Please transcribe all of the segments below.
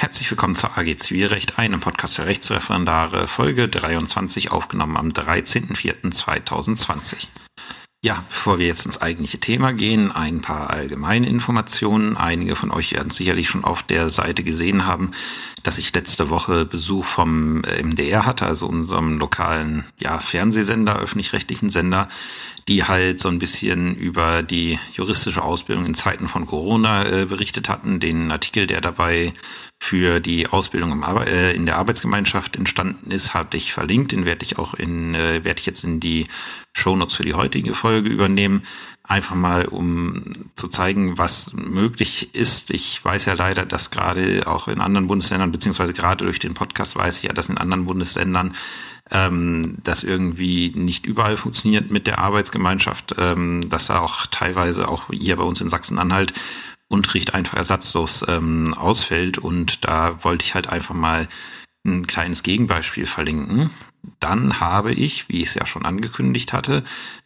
Herzlich willkommen zur AG Zivilrecht, einem Podcast für Rechtsreferendare, Folge 23, aufgenommen am 13.04.2020. Ja, bevor wir jetzt ins eigentliche Thema gehen, ein paar allgemeine Informationen. Einige von euch werden sicherlich schon auf der Seite gesehen haben, dass ich letzte Woche Besuch vom MDR hatte, also unserem lokalen ja, Fernsehsender, öffentlich-rechtlichen Sender, die halt so ein bisschen über die juristische Ausbildung in Zeiten von Corona äh, berichtet hatten. Den Artikel, der dabei für die Ausbildung im äh, in der Arbeitsgemeinschaft entstanden ist, hatte ich verlinkt. Den werde ich auch in, äh, werde ich jetzt in die Shownotes für die heutige Folge übernehmen. Einfach mal, um zu zeigen, was möglich ist. Ich weiß ja leider, dass gerade auch in anderen Bundesländern, beziehungsweise gerade durch den Podcast weiß ich ja, dass in anderen Bundesländern ähm, das irgendwie nicht überall funktioniert mit der Arbeitsgemeinschaft, ähm, dass da auch teilweise auch hier bei uns in Sachsen-Anhalt Unterricht einfach ersatzlos ähm, ausfällt. Und da wollte ich halt einfach mal ein kleines Gegenbeispiel verlinken. Dann habe ich, wie ich es ja schon angekündigt hatte,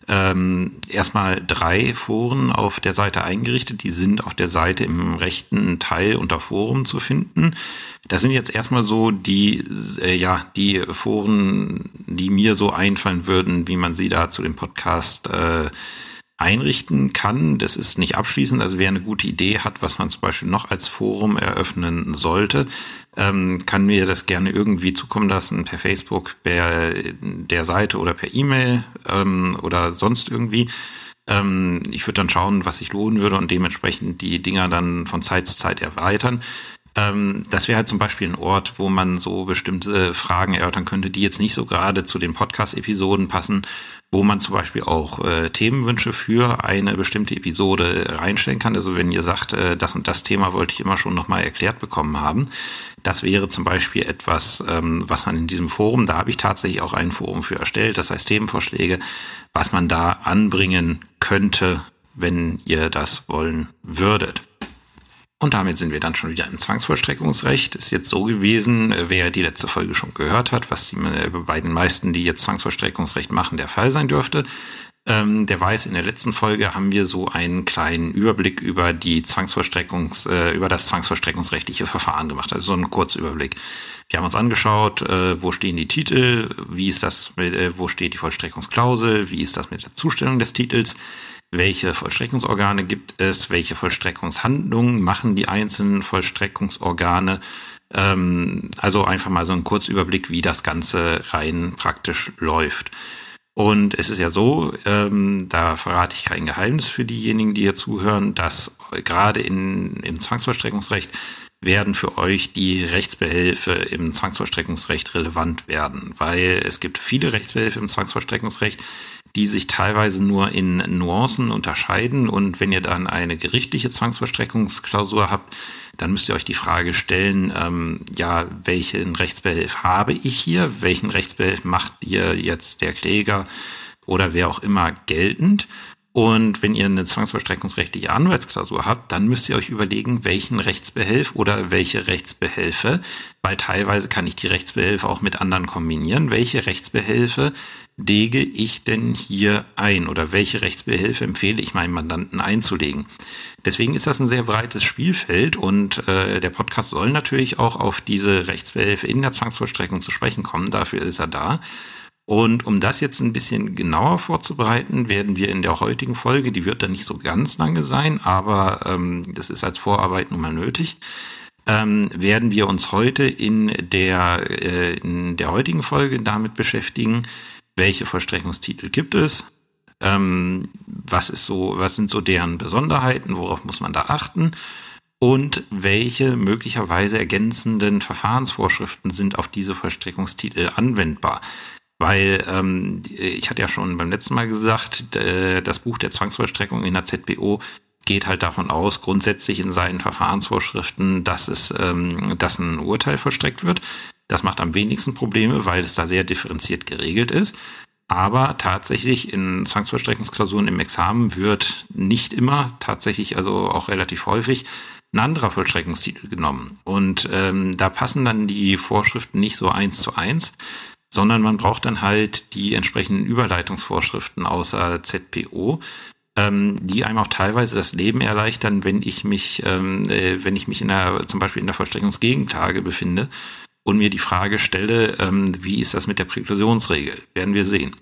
ähm, erstmal drei Foren auf der Seite eingerichtet. Die sind auf der Seite im rechten Teil unter Forum zu finden. Das sind jetzt erstmal so die, äh, ja, die Foren, die mir so einfallen würden, wie man sie da zu dem Podcast äh, einrichten kann. Das ist nicht abschließend. Also wer eine gute Idee hat, was man zum Beispiel noch als Forum eröffnen sollte, ähm, kann mir das gerne irgendwie zukommen lassen per Facebook, per der Seite oder per E-Mail ähm, oder sonst irgendwie. Ähm, ich würde dann schauen, was sich lohnen würde und dementsprechend die Dinger dann von Zeit zu Zeit erweitern. Ähm, das wäre halt zum Beispiel ein Ort, wo man so bestimmte Fragen erörtern könnte, die jetzt nicht so gerade zu den Podcast-Episoden passen, wo man zum Beispiel auch äh, Themenwünsche für eine bestimmte Episode reinstellen kann. Also wenn ihr sagt, äh, das und das Thema wollte ich immer schon nochmal erklärt bekommen haben, das wäre zum Beispiel etwas, ähm, was man in diesem Forum, da habe ich tatsächlich auch ein Forum für erstellt, das heißt Themenvorschläge, was man da anbringen könnte, wenn ihr das wollen würdet. Und damit sind wir dann schon wieder im Zwangsvollstreckungsrecht. Ist jetzt so gewesen, äh, wer die letzte Folge schon gehört hat, was die, äh, bei den meisten, die jetzt Zwangsvollstreckungsrecht machen, der Fall sein dürfte. Ähm, der weiß, in der letzten Folge haben wir so einen kleinen Überblick über die Zwangsvollstreckungs, äh, über das Zwangsvollstreckungsrechtliche Verfahren gemacht. Also so einen Kurzüberblick. Wir haben uns angeschaut, äh, wo stehen die Titel, wie ist das, äh, wo steht die Vollstreckungsklausel, wie ist das mit der Zustellung des Titels, welche Vollstreckungsorgane gibt es, welche Vollstreckungshandlungen machen die einzelnen Vollstreckungsorgane. Ähm, also einfach mal so ein Kurzüberblick, wie das Ganze rein praktisch läuft. Und es ist ja so, ähm, da verrate ich kein Geheimnis für diejenigen, die hier zuhören, dass gerade in, im Zwangsvollstreckungsrecht werden für euch die Rechtsbehelfe im Zwangsvollstreckungsrecht relevant werden, weil es gibt viele Rechtsbehelfe im Zwangsvollstreckungsrecht, die sich teilweise nur in Nuancen unterscheiden. Und wenn ihr dann eine gerichtliche Zwangsvollstreckungsklausur habt, dann müsst ihr euch die Frage stellen, ähm, ja, welchen Rechtsbehelf habe ich hier? Welchen Rechtsbehelf macht ihr jetzt der Kläger oder wer auch immer geltend? Und wenn ihr eine zwangsvollstreckungsrechtliche Anwaltsklausur habt, dann müsst ihr euch überlegen, welchen Rechtsbehelf oder welche Rechtsbehelfe, weil teilweise kann ich die Rechtsbehelfe auch mit anderen kombinieren, welche Rechtsbehelfe lege ich denn hier ein oder welche Rechtsbehelfe empfehle ich meinem Mandanten einzulegen. Deswegen ist das ein sehr breites Spielfeld und äh, der Podcast soll natürlich auch auf diese Rechtsbehelfe in der Zwangsvollstreckung zu sprechen kommen. Dafür ist er da. Und um das jetzt ein bisschen genauer vorzubereiten, werden wir in der heutigen Folge, die wird dann nicht so ganz lange sein, aber ähm, das ist als Vorarbeit nun mal nötig, ähm, werden wir uns heute in der, äh, in der heutigen Folge damit beschäftigen, welche Vollstreckungstitel gibt es, ähm, was ist so, was sind so deren Besonderheiten, worauf muss man da achten und welche möglicherweise ergänzenden Verfahrensvorschriften sind auf diese Vollstreckungstitel anwendbar. Weil ähm, ich hatte ja schon beim letzten Mal gesagt, äh, das Buch der Zwangsvollstreckung in der ZBO geht halt davon aus, grundsätzlich in seinen Verfahrensvorschriften, dass es, ähm, dass ein Urteil vollstreckt wird. Das macht am wenigsten Probleme, weil es da sehr differenziert geregelt ist. Aber tatsächlich in Zwangsvollstreckungsklausuren im Examen wird nicht immer, tatsächlich also auch relativ häufig, ein anderer Vollstreckungstitel genommen. Und ähm, da passen dann die Vorschriften nicht so eins zu eins sondern man braucht dann halt die entsprechenden Überleitungsvorschriften außer ZPO. ähm, die einem auch teilweise das Leben erleichtern, wenn ich mich, ähm, äh, wenn ich mich in der, zum Beispiel in der Vollstreckungsgegenklage befinde und mir die Frage stelle, ähm, wie ist das mit der Präklusionsregel? Werden wir sehen.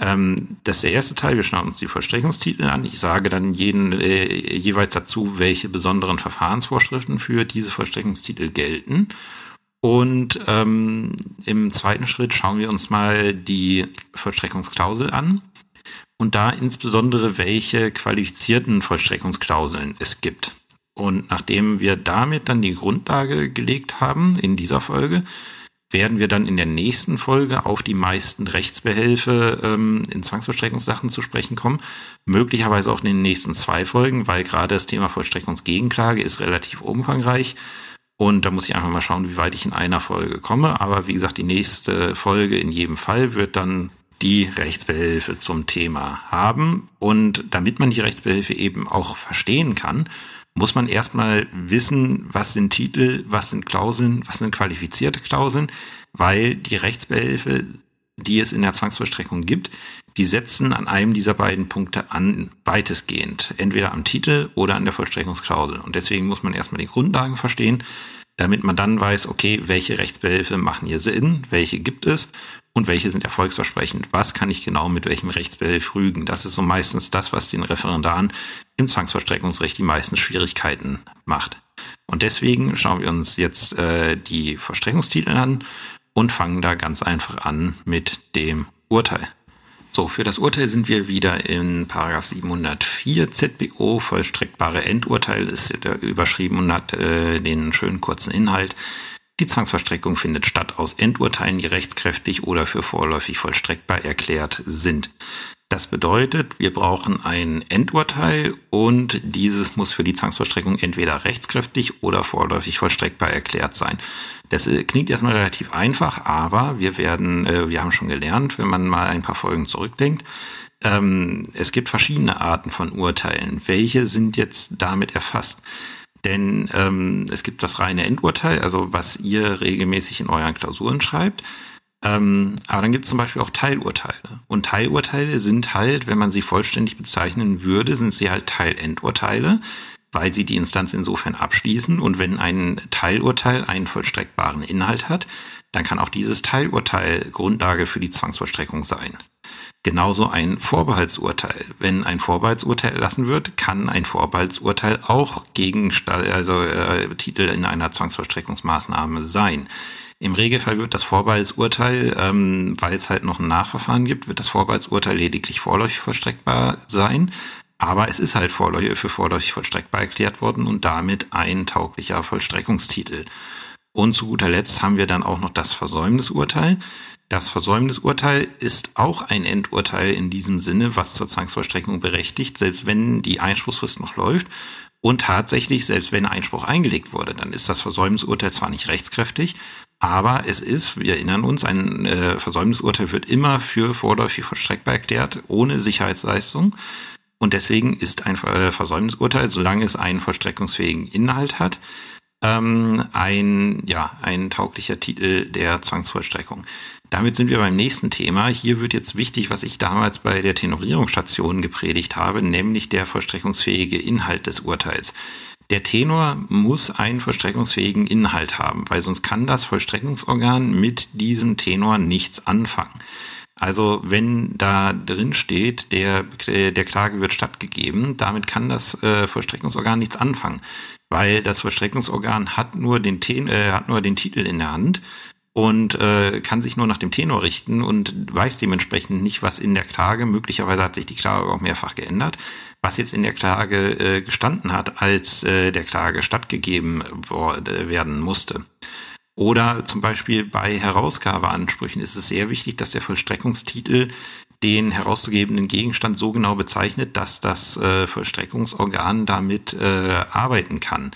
Ähm, das ist der erste Teil. Wir schauen uns die Vollstreckungstitel an. Ich sage dann jeden, äh, jeweils dazu, welche besonderen Verfahrensvorschriften für diese Vollstreckungstitel gelten. Und ähm, im zweiten Schritt schauen wir uns mal die Vollstreckungsklausel an und da insbesondere welche qualifizierten Vollstreckungsklauseln es gibt. Und nachdem wir damit dann die Grundlage gelegt haben in dieser Folge, werden wir dann in der nächsten Folge auf die meisten Rechtsbehelfe ähm, in Zwangsvollstreckungssachen zu sprechen kommen. Möglicherweise auch in den nächsten zwei Folgen, weil gerade das Thema Vollstreckungsgegenklage ist relativ umfangreich. Und da muss ich einfach mal schauen, wie weit ich in einer Folge komme. Aber wie gesagt, die nächste Folge in jedem Fall wird dann die Rechtsbehelfe zum Thema haben. Und damit man die Rechtsbehelfe eben auch verstehen kann, muss man erstmal wissen, was sind Titel, was sind Klauseln, was sind qualifizierte Klauseln, weil die Rechtsbehelfe, die es in der Zwangsvollstreckung gibt, die setzen an einem dieser beiden Punkte an, weitestgehend, entweder am Titel oder an der Vollstreckungsklausel. Und deswegen muss man erstmal die Grundlagen verstehen, damit man dann weiß, okay, welche Rechtsbehelfe machen hier Sinn, welche gibt es und welche sind erfolgsversprechend. Was kann ich genau mit welchem Rechtsbehelf rügen? Das ist so meistens das, was den Referendaren im Zwangsverstreckungsrecht die meisten Schwierigkeiten macht. Und deswegen schauen wir uns jetzt äh, die Verstreckungstitel an und fangen da ganz einfach an mit dem Urteil. So, für das Urteil sind wir wieder in Paragraph 704 ZBO. Vollstreckbare Endurteil ist überschrieben und hat äh, den schönen kurzen Inhalt. Die Zwangsverstreckung findet statt aus Endurteilen, die rechtskräftig oder für vorläufig vollstreckbar erklärt sind. Das bedeutet, wir brauchen ein Endurteil und dieses muss für die Zwangsvollstreckung entweder rechtskräftig oder vorläufig vollstreckbar erklärt sein. Das äh, klingt erstmal relativ einfach, aber wir werden, äh, wir haben schon gelernt, wenn man mal ein paar Folgen zurückdenkt, ähm, es gibt verschiedene Arten von Urteilen. Welche sind jetzt damit erfasst? Denn ähm, es gibt das reine Endurteil, also was ihr regelmäßig in euren Klausuren schreibt. Ähm, aber dann gibt es zum Beispiel auch Teilurteile. Und Teilurteile sind halt, wenn man sie vollständig bezeichnen würde, sind sie halt Teilendurteile, weil sie die Instanz insofern abschließen. Und wenn ein Teilurteil einen vollstreckbaren Inhalt hat, dann kann auch dieses Teilurteil Grundlage für die Zwangsvollstreckung sein. Genauso ein Vorbehaltsurteil. Wenn ein Vorbehaltsurteil erlassen wird, kann ein Vorbehaltsurteil auch gegen also äh, Titel in einer Zwangsvollstreckungsmaßnahme sein. Im Regelfall wird das Vorbehaltsurteil, ähm, weil es halt noch ein Nachverfahren gibt, wird das Vorbehaltsurteil lediglich vorläufig vollstreckbar sein. Aber es ist halt vorläufig, für vorläufig vollstreckbar erklärt worden und damit ein tauglicher Vollstreckungstitel. Und zu guter Letzt haben wir dann auch noch das Versäumnisurteil. Das Versäumnisurteil ist auch ein Endurteil in diesem Sinne, was zur Zwangsvollstreckung berechtigt, selbst wenn die Einspruchsfrist noch läuft. Und tatsächlich, selbst wenn Einspruch eingelegt wurde, dann ist das Versäumnisurteil zwar nicht rechtskräftig, aber es ist, wir erinnern uns, ein äh, Versäumnisurteil wird immer für vorläufig vollstreckbar erklärt, ohne Sicherheitsleistung. Und deswegen ist ein äh, Versäumnisurteil, solange es einen vollstreckungsfähigen Inhalt hat, ähm, ein, ja, ein tauglicher Titel der Zwangsvollstreckung. Damit sind wir beim nächsten Thema. Hier wird jetzt wichtig, was ich damals bei der Tenorierungsstation gepredigt habe, nämlich der vollstreckungsfähige Inhalt des Urteils. Der Tenor muss einen vollstreckungsfähigen Inhalt haben, weil sonst kann das Vollstreckungsorgan mit diesem Tenor nichts anfangen. Also wenn da drin steht, der, der Klage wird stattgegeben, damit kann das äh, Vollstreckungsorgan nichts anfangen, weil das Vollstreckungsorgan hat nur den, Ten, äh, hat nur den Titel in der Hand und äh, kann sich nur nach dem Tenor richten und weiß dementsprechend nicht, was in der Klage, möglicherweise hat sich die Klage auch mehrfach geändert, was jetzt in der Klage äh, gestanden hat, als äh, der Klage stattgegeben äh, werden musste. Oder zum Beispiel bei Herausgabeansprüchen ist es sehr wichtig, dass der Vollstreckungstitel den herauszugebenden Gegenstand so genau bezeichnet, dass das äh, Vollstreckungsorgan damit äh, arbeiten kann.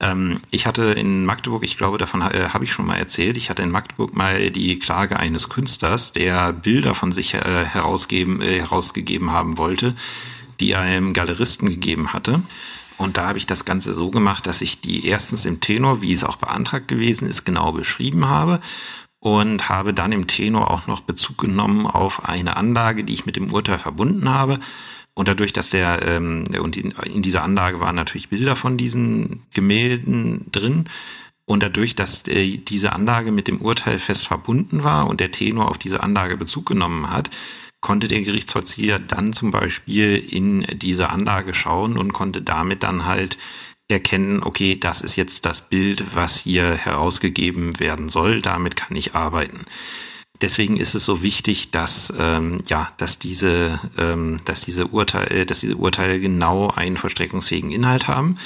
Ähm, ich hatte in Magdeburg, ich glaube, davon äh, habe ich schon mal erzählt, ich hatte in Magdeburg mal die Klage eines Künstlers, der Bilder von sich äh, herausgeben, äh, herausgegeben haben wollte, die einem Galeristen gegeben hatte. Und da habe ich das Ganze so gemacht, dass ich die erstens im Tenor, wie es auch beantragt gewesen ist, genau beschrieben habe und habe dann im Tenor auch noch Bezug genommen auf eine Anlage, die ich mit dem Urteil verbunden habe Und dadurch, dass der, ähm, und in, in dieser Anlage waren natürlich Bilder von diesen Gemälden drin. Und dadurch, dass äh, diese Anlage mit dem Urteil fest verbunden war und der Tenor auf diese Anlage Bezug genommen hat, konnte der Gerichtsvollzieher dann zum Beispiel in diese Anlage schauen und konnte damit dann halt erkennen, okay, das ist jetzt das Bild, was hier herausgegeben werden soll, damit kann ich arbeiten. Deswegen ist es so wichtig, dass ähm, ja, dass diese, ähm, dass diese Urteile, dass diese Urteile genau einen vollstreckungsfähigen Inhalt haben,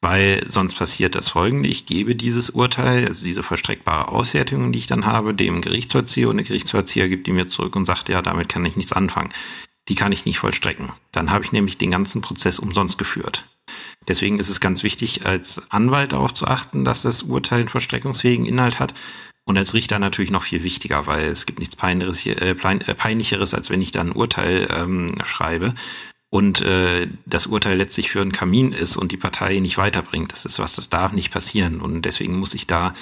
weil sonst passiert das Folgende: Ich gebe dieses Urteil, also diese vollstreckbare Auswertung, die ich dann habe, dem Gerichtsvollzieher und der Gerichtsvollzieher gibt die mir zurück und sagt, ja, damit kann ich nichts anfangen. Die kann ich nicht vollstrecken. Dann habe ich nämlich den ganzen Prozess umsonst geführt. Deswegen ist es ganz wichtig, als Anwalt darauf zu achten, dass das Urteil einen vollstreckungsfähigen Inhalt hat. Und als Richter natürlich noch viel wichtiger, weil es gibt nichts Peinlicheres, hier, äh, äh, Peinlicheres als wenn ich dann ein Urteil ähm, schreibe und äh, das Urteil letztlich für einen Kamin ist und die Partei nicht weiterbringt. Das ist was, das darf nicht passieren. Und deswegen muss ich da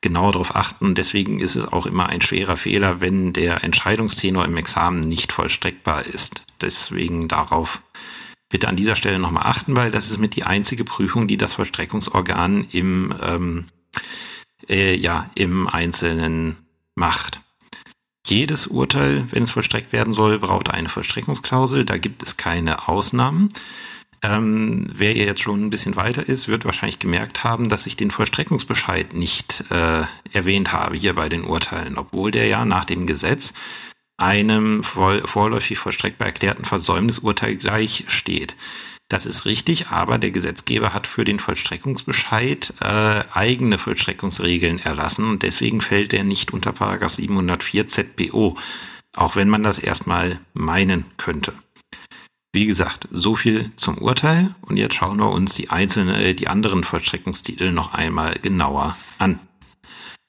genau darauf achten. Deswegen ist es auch immer ein schwerer Fehler, wenn der Entscheidungstenor im Examen nicht vollstreckbar ist. Deswegen darauf bitte an dieser Stelle nochmal achten, weil das ist mit die einzige Prüfung, die das Vollstreckungsorgan im, ähm, äh, ja, im Einzelnen macht. Jedes Urteil, wenn es vollstreckt werden soll, braucht eine Vollstreckungsklausel. Da gibt es keine Ausnahmen. Ähm, wer ihr jetzt schon ein bisschen weiter ist, wird wahrscheinlich gemerkt haben, dass ich den Vollstreckungsbescheid nicht äh, erwähnt habe hier bei den Urteilen, obwohl der ja nach dem Gesetz einem vorläufig vollstreckbar erklärten Versäumnisurteil gleich steht. Das ist richtig, aber der Gesetzgeber hat für den Vollstreckungsbescheid äh, eigene Vollstreckungsregeln erlassen und deswegen fällt er nicht unter Paragraph 704 ZBO, auch wenn man das erstmal meinen könnte. Wie gesagt, so viel zum Urteil und jetzt schauen wir uns die einzelnen, die anderen Vollstreckungstitel noch einmal genauer an.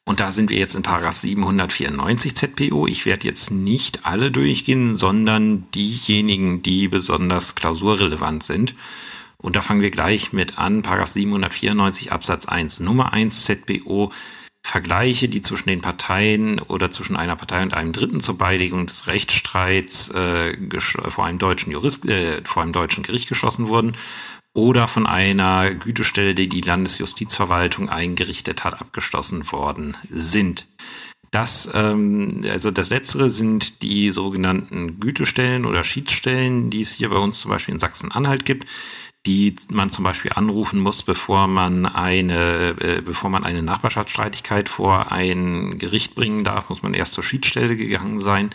Und da sind wir jetzt in Paragraph 794 ZPO. Ich werde jetzt nicht alle durchgehen, sondern diejenigen, die besonders klausurrelevant sind. Und da fangen wir gleich mit an. Paragraph 794 Absatz 1 Nummer 1 ZPO. Vergleiche, die zwischen den Parteien oder zwischen einer Partei und einem Dritten zur Beilegung des Rechtsstreits äh, vor einem deutschen Jurist, äh, vor einem deutschen Gericht geschossen wurden oder von einer Gütestelle, die die Landesjustizverwaltung eingerichtet hat, abgeschlossen worden sind. Das, ähm, also das letztere sind die sogenannten Gütestellen oder Schiedsstellen, die es hier bei uns zum Beispiel in Sachsen-Anhalt gibt, die man zum Beispiel anrufen muss, bevor man eine, äh, bevor man eine Nachbarschaftsstreitigkeit vor ein Gericht bringen darf, muss man erst zur Schiedsstelle gegangen sein.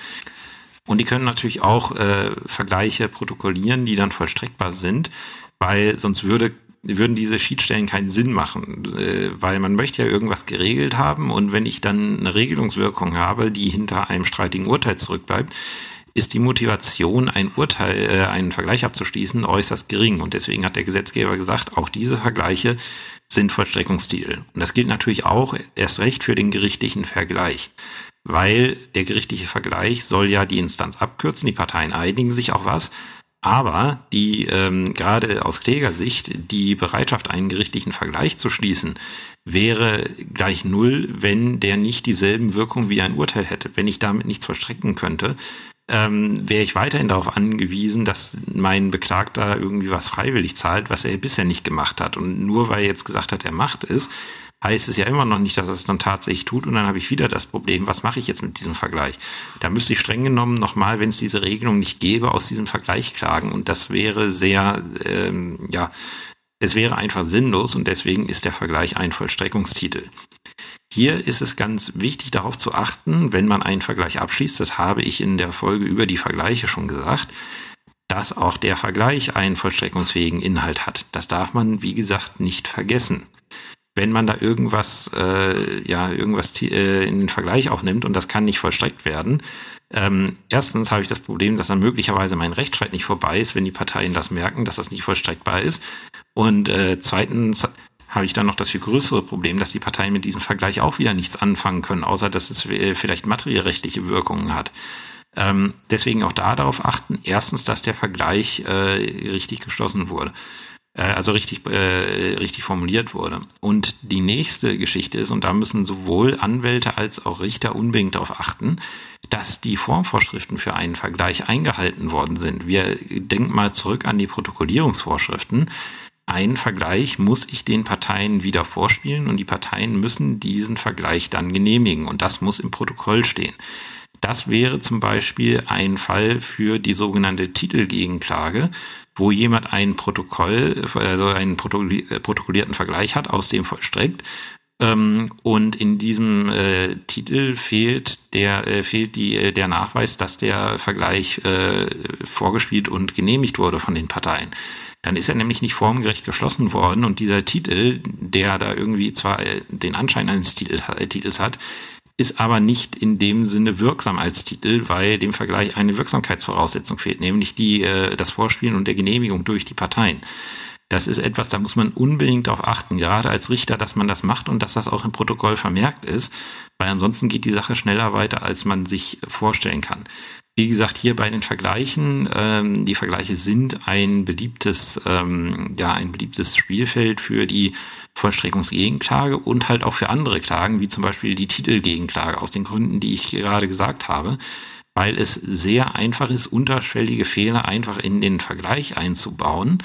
Und die können natürlich auch äh, Vergleiche protokollieren, die dann vollstreckbar sind weil sonst würde würden diese Schiedsstellen keinen Sinn machen, äh, weil man möchte ja irgendwas geregelt haben und wenn ich dann eine Regelungswirkung habe, die hinter einem streitigen Urteil zurückbleibt, ist die Motivation, ein Urteil, äh, einen Vergleich abzuschließen, äußerst gering. Und deswegen hat der Gesetzgeber gesagt, auch diese Vergleiche sind Vollstreckungsstil. Und das gilt natürlich auch erst recht für den gerichtlichen Vergleich. Weil der gerichtliche Vergleich soll ja die Instanz abkürzen, die Parteien einigen sich auch was, aber die ähm, gerade aus Klägersicht die Bereitschaft, einen gerichtlichen Vergleich zu schließen, wäre gleich null, wenn der nicht dieselben Wirkungen wie ein Urteil hätte. Wenn ich damit nichts vollstrecken könnte, ähm, wäre ich weiterhin darauf angewiesen, dass mein Beklagter irgendwie was freiwillig zahlt, was er bisher nicht gemacht hat. Und nur weil er jetzt gesagt hat, er macht es, heißt es ja immer noch nicht, dass es dann tatsächlich tut. Und dann habe ich wieder das Problem, was mache ich jetzt mit diesem Vergleich? Da müsste ich streng genommen nochmal, wenn es diese Regelung nicht gäbe, aus diesem Vergleich klagen. Und das wäre sehr, ähm, ja, es wäre einfach sinnlos und deswegen ist der Vergleich ein Vollstreckungstitel. Hier ist es ganz wichtig darauf zu achten, wenn man einen Vergleich abschließt, das habe ich in der Folge über die Vergleiche schon gesagt, dass auch der Vergleich einen vollstreckungsfähigen Inhalt hat. Das darf man, wie gesagt, nicht vergessen wenn man da irgendwas, äh, ja, irgendwas äh, in den Vergleich aufnimmt und das kann nicht vollstreckt werden. Ähm, erstens habe ich das Problem, dass dann möglicherweise mein Rechtsstreit nicht vorbei ist, wenn die Parteien das merken, dass das nicht vollstreckbar ist. Und äh, zweitens habe ich dann noch das viel größere Problem, dass die Parteien mit diesem Vergleich auch wieder nichts anfangen können, außer dass es äh, vielleicht materiellrechtliche Wirkungen hat. Ähm, deswegen auch da darauf achten, erstens, dass der Vergleich äh, richtig geschlossen wurde. Äh, also richtig, äh, richtig formuliert wurde. Und die nächste Geschichte ist, und da müssen sowohl Anwälte als auch Richter unbedingt darauf achten, dass die Formvorschriften für einen Vergleich eingehalten worden sind. Wir denken mal zurück an die Protokollierungsvorschriften. Ein Vergleich muss ich den Parteien wieder vorspielen und die Parteien müssen diesen Vergleich dann genehmigen und das muss im Protokoll stehen. Das wäre zum Beispiel ein Fall für die sogenannte Titelgegenklage, wo jemand ein Protokoll, also einen protokollierten Vergleich hat, aus dem vollstreckt ähm, und in diesem äh, Titel fehlt der äh, fehlt die äh, der Nachweis, dass der Vergleich äh, vorgespielt und genehmigt wurde von den Parteien. Dann ist er nämlich nicht formgerecht geschlossen worden und dieser Titel, der da irgendwie zwar äh, den Anschein eines Titel, äh, Titels hat, ist aber nicht in dem Sinne wirksam als Titel, weil dem Vergleich eine Wirksamkeitsvoraussetzung fehlt, nämlich die äh, das Vorspielen und der Genehmigung durch die Parteien. Das ist etwas, da muss man unbedingt darauf achten, gerade als Richter, dass man das macht und dass das auch im Protokoll vermerkt ist, weil ansonsten geht die Sache schneller weiter, als man sich vorstellen kann. Wie gesagt, hier bei den Vergleichen, ähm, die Vergleiche sind ein beliebtes, ähm, ja, ein beliebtes Spielfeld für die Vollstreckungsgegenklage und halt auch für andere Klagen, wie zum Beispiel die Titelgegenklage, aus den Gründen, die ich gerade gesagt habe, weil es sehr einfach ist, unterschwellige Fehler einfach in den Vergleich einzubauen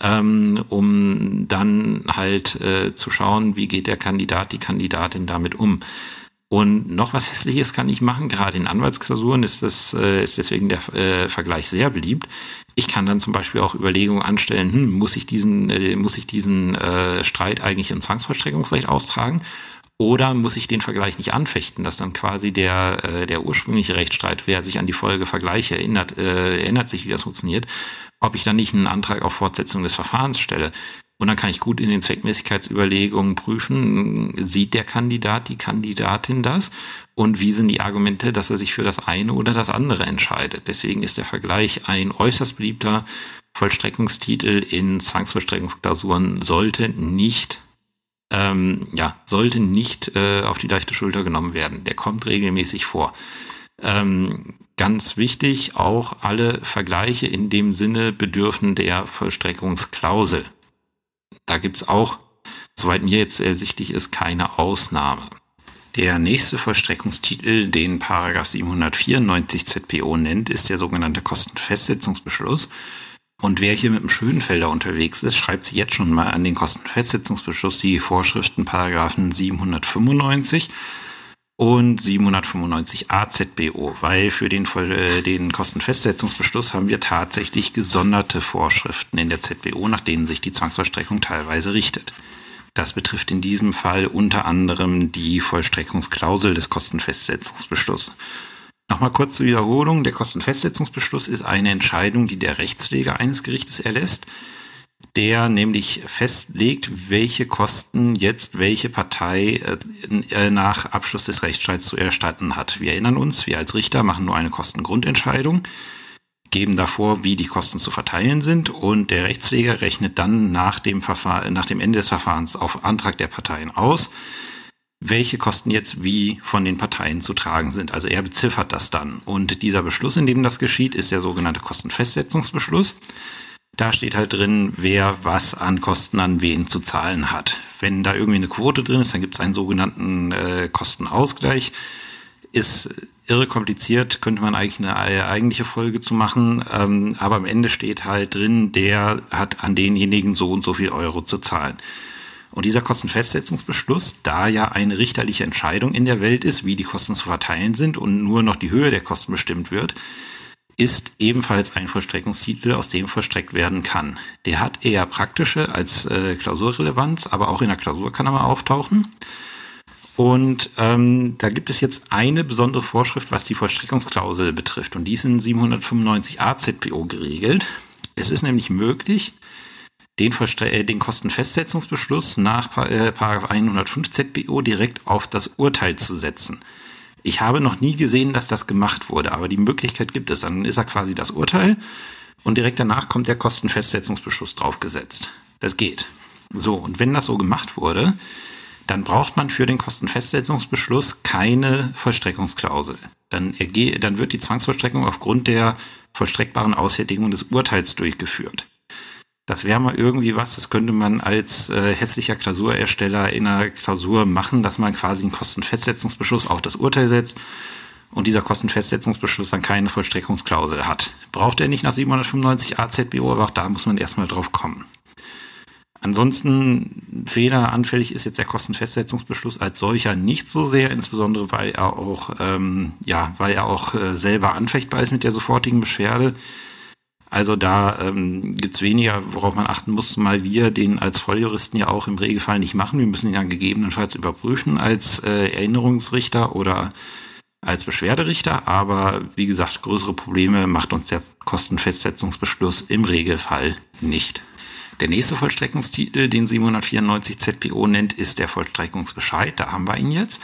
ähm, um dann halt äh, zu schauen, wie geht der Kandidat, die Kandidatin damit um. Und noch was Hässliches kann ich machen. Gerade in Anwaltsklausuren ist das äh, ist deswegen der äh, Vergleich sehr beliebt. Ich kann dann zum Beispiel auch Überlegungen anstellen: hm, Muss ich diesen äh, muss ich diesen äh, Streit eigentlich im Zwangsvollstreckungsrecht austragen? Oder muss ich den Vergleich nicht anfechten, dass dann quasi der, äh, der ursprüngliche Rechtsstreit, wer sich an die Folge Vergleich erinnert, äh, erinnert sich, wie das funktioniert, ob ich dann nicht einen Antrag auf Fortsetzung des Verfahrens stelle. Und dann kann ich gut in den Zweckmäßigkeitsüberlegungen prüfen, sieht der Kandidat, die Kandidatin das und wie sind die Argumente, dass er sich für das eine oder das andere entscheidet. Deswegen ist der Vergleich ein äußerst beliebter Vollstreckungstitel in Zwangsvollstreckungsklausuren sollte nicht ähm, ja sollte nicht äh, auf die leichte Schulter genommen werden. Der kommt regelmäßig vor. Ähm, ganz wichtig, auch alle Vergleiche in dem Sinne bedürfen der Vollstreckungsklausel. Da gibt's auch, soweit mir jetzt ersichtlich ist, keine Ausnahme. Der nächste Vollstreckungstitel, den Paragraph 794 ZPO nennt, ist der sogenannte Kostenfestsetzungsbeschluss. Und wer hier mit dem Schönfelder unterwegs ist, schreibt sich jetzt schon mal an den Kostenfestsetzungsbeschluss die Vorschriften Paragraphen 795 und 795 AZBO, weil für den, äh, den Kostenfestsetzungsbeschluss haben wir tatsächlich gesonderte Vorschriften in der ZBO, nach denen sich die Zwangsvollstreckung teilweise richtet. Das betrifft in diesem Fall unter anderem die Vollstreckungsklausel des Kostenfestsetzungsbeschlusses. Nochmal kurz zur Wiederholung. Der Kostenfestsetzungsbeschluss ist eine Entscheidung, die der Rechtspfleger eines Gerichtes erlässt der nämlich festlegt, welche Kosten jetzt welche Partei äh, nach Abschluss des Rechtsstreits zu erstatten hat. Wir erinnern uns, wir als Richter machen nur eine Kostengrundentscheidung, geben davor, wie die Kosten zu verteilen sind und der Rechtspfleger rechnet dann nach dem, Verfahren, nach dem Ende des Verfahrens auf Antrag der Parteien aus, welche Kosten jetzt wie von den Parteien zu tragen sind. Also er beziffert das dann. Und dieser Beschluss, in dem das geschieht, ist der sogenannte Kostenfestsetzungsbeschluss. Da steht halt drin, wer was an Kosten an wen zu zahlen hat. Wenn da irgendwie eine Quote drin ist, dann gibt es einen sogenannten äh, Kostenausgleich. Ist irre kompliziert, könnte man eigentlich eine eigentliche Folge zu machen. Ähm, aber am Ende steht halt drin, der hat an denjenigen so und so viel Euro zu zahlen. Und dieser Kostenfestsetzungsbeschluss, da ja eine richterliche Entscheidung in der Welt ist, wie die Kosten zu verteilen sind und nur noch die Höhe der Kosten bestimmt wird, ist ebenfalls ein Vollstreckungstitel, aus dem vollstreckt werden kann. Der hat eher praktische als äh, Klausurrelevanz, aber auch in der Klausur kann er mal auftauchen. Und ähm, da gibt es jetzt eine besondere Vorschrift, was die Vollstreckungsklausel betrifft. Und die ist in 795 AZPO geregelt. Es ist nämlich möglich, den, Verstre äh, den Kostenfestsetzungsbeschluss nach äh, 105 ZPO direkt auf das Urteil zu setzen. Ich habe noch nie gesehen, dass das gemacht wurde, aber die Möglichkeit gibt es. Dann ist er quasi das Urteil und direkt danach kommt der Kostenfestsetzungsbeschluss draufgesetzt. Das geht. So, und wenn das so gemacht wurde, dann braucht man für den Kostenfestsetzungsbeschluss keine Vollstreckungsklausel. Dann, erge dann wird die Zwangsvollstreckung aufgrund der vollstreckbaren Aushärtigung des Urteils durchgeführt. Das wäre mal irgendwie was, das könnte man als äh, hässlicher Klausurersteller in einer Klausur machen, dass man quasi einen Kostenfestsetzungsbeschluss auf das Urteil setzt und dieser Kostenfestsetzungsbeschluss dann keine Vollstreckungsklausel hat. Braucht er nicht nach 795 AZBO, aber auch da muss man erstmal drauf kommen. Ansonsten fehleranfällig ist jetzt der Kostenfestsetzungsbeschluss als solcher nicht so sehr, insbesondere weil er auch, ähm, ja, weil er auch äh, selber anfechtbar ist mit der sofortigen Beschwerde. Also da ähm, gibt weniger, worauf man achten muss, mal wir den als Volljuristen ja auch im Regelfall nicht machen. Wir müssen ihn dann gegebenenfalls überprüfen als äh, Erinnerungsrichter oder als Beschwerderichter, aber wie gesagt, größere Probleme macht uns der Kostenfestsetzungsbeschluss im Regelfall nicht. Der nächste Vollstreckungstitel, den 794 ZPO nennt, ist der Vollstreckungsbescheid. Da haben wir ihn jetzt.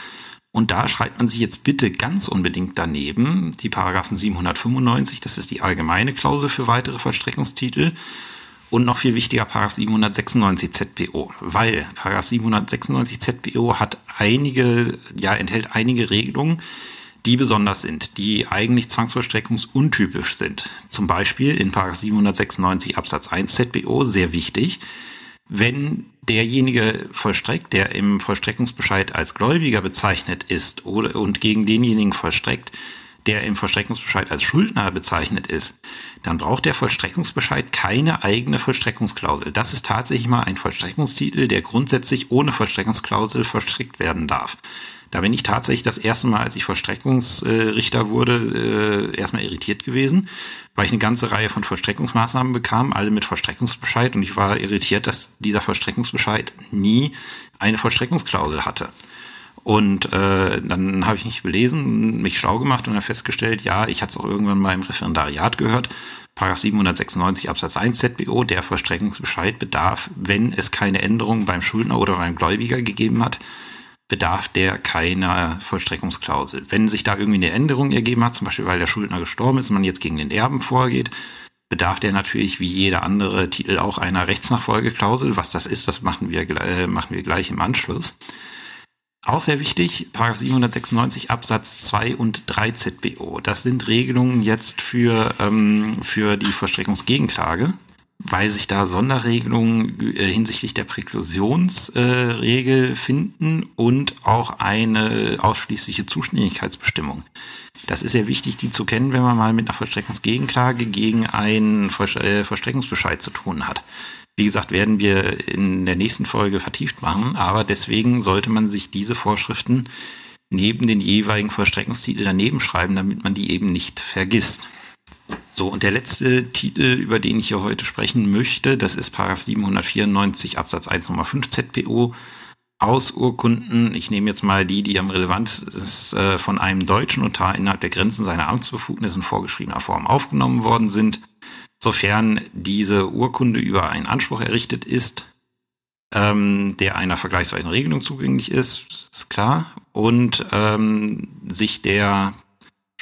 Und da schreibt man sich jetzt bitte ganz unbedingt daneben die Paragraphen 795, das ist die allgemeine Klausel für weitere Vollstreckungstitel. Und noch viel wichtiger, Paragraph 796 ZPO, weil Paragraph 796 ZPO hat einige, ja, enthält einige Regelungen, die besonders sind, die eigentlich zwangsvollstreckungsuntypisch sind. Zum Beispiel in 796 Absatz 1 ZBO, sehr wichtig, wenn derjenige vollstreckt, der im Vollstreckungsbescheid als Gläubiger bezeichnet ist oder, und gegen denjenigen vollstreckt, der im Vollstreckungsbescheid als Schuldner bezeichnet ist, dann braucht der Vollstreckungsbescheid keine eigene Vollstreckungsklausel. Das ist tatsächlich mal ein Vollstreckungstitel, der grundsätzlich ohne Vollstreckungsklausel vollstreckt werden darf. Da bin ich tatsächlich das erste Mal, als ich Vollstreckungsrichter wurde, äh, erstmal irritiert gewesen, weil ich eine ganze Reihe von Vollstreckungsmaßnahmen bekam, alle mit Vollstreckungsbescheid. Und ich war irritiert, dass dieser Vollstreckungsbescheid nie eine Vollstreckungsklausel hatte. Und äh, dann habe ich mich belesen, mich schlau gemacht und dann festgestellt, ja, ich hatte es auch irgendwann mal im Referendariat gehört, Paragraph 796 Absatz 1 ZBO, der Vollstreckungsbescheid bedarf, wenn es keine Änderung beim Schuldner oder beim Gläubiger gegeben hat, bedarf der keiner Vollstreckungsklausel. Wenn sich da irgendwie eine Änderung ergeben hat, zum Beispiel weil der Schuldner gestorben ist und man jetzt gegen den Erben vorgeht, bedarf der natürlich wie jeder andere Titel auch einer Rechtsnachfolgeklausel. Was das ist, das machen wir, äh, machen wir gleich im Anschluss. Auch sehr wichtig, Paragraph 796 Absatz 2 und 3 ZBO. Das sind Regelungen jetzt für, ähm, für die Vollstreckungsgegenklage weil sich da Sonderregelungen äh, hinsichtlich der Präklusionsregel finden und auch eine ausschließliche Zuständigkeitsbestimmung. Das ist sehr wichtig, die zu kennen, wenn man mal mit einer Vollstreckungsgegenklage gegen einen äh, Vollstreckungsbescheid zu tun hat. Wie gesagt, werden wir in der nächsten Folge vertieft machen, aber deswegen sollte man sich diese Vorschriften neben den jeweiligen Vollstreckungstitel daneben schreiben, damit man die eben nicht vergisst. So, und der letzte Titel, über den ich hier heute sprechen möchte, das ist Paragraph 794 Absatz 1 Nummer 5 ZPO. Aus Urkunden, ich nehme jetzt mal die, die am relevantesten äh, von einem deutschen Notar innerhalb der Grenzen seiner Amtsbefugnis in vorgeschriebener Form aufgenommen worden sind, sofern diese Urkunde über einen Anspruch errichtet ist, ähm, der einer vergleichsweisen Regelung zugänglich ist, ist klar, und ähm, sich der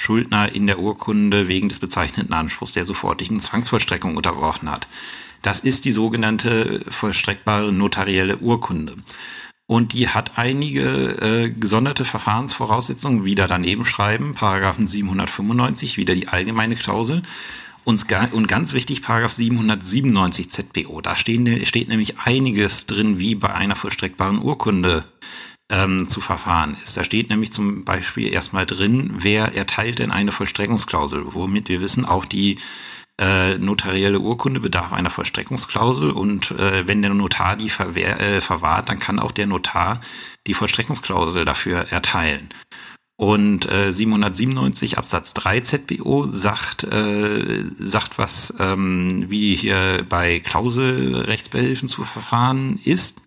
Schuldner in der Urkunde wegen des bezeichneten Anspruchs der sofortigen Zwangsvollstreckung unterworfen hat. Das ist die sogenannte vollstreckbare notarielle Urkunde. Und die hat einige äh, gesonderte Verfahrensvoraussetzungen wieder daneben schreiben, Paragraphen 795, wieder die allgemeine Klausel. Und, ganz wichtig, Paragraph 797 ZBO. Da stehen, steht nämlich einiges drin, wie bei einer vollstreckbaren Urkunde ähm, zu verfahren ist. Da steht nämlich zum Beispiel erstmal drin, wer erteilt denn eine Vollstreckungsklausel, womit wir wissen, auch die äh, notarielle Urkunde bedarf einer Vollstreckungsklausel und äh, wenn der Notar die verwehr, äh, verwahrt, dann kann auch der Notar die Vollstreckungsklausel dafür erteilen. Und äh, 797 Absatz 3 ZBO sagt, äh, sagt was, ähm, wie hier bei Klauselrechtsbehelfen zu verfahren ist.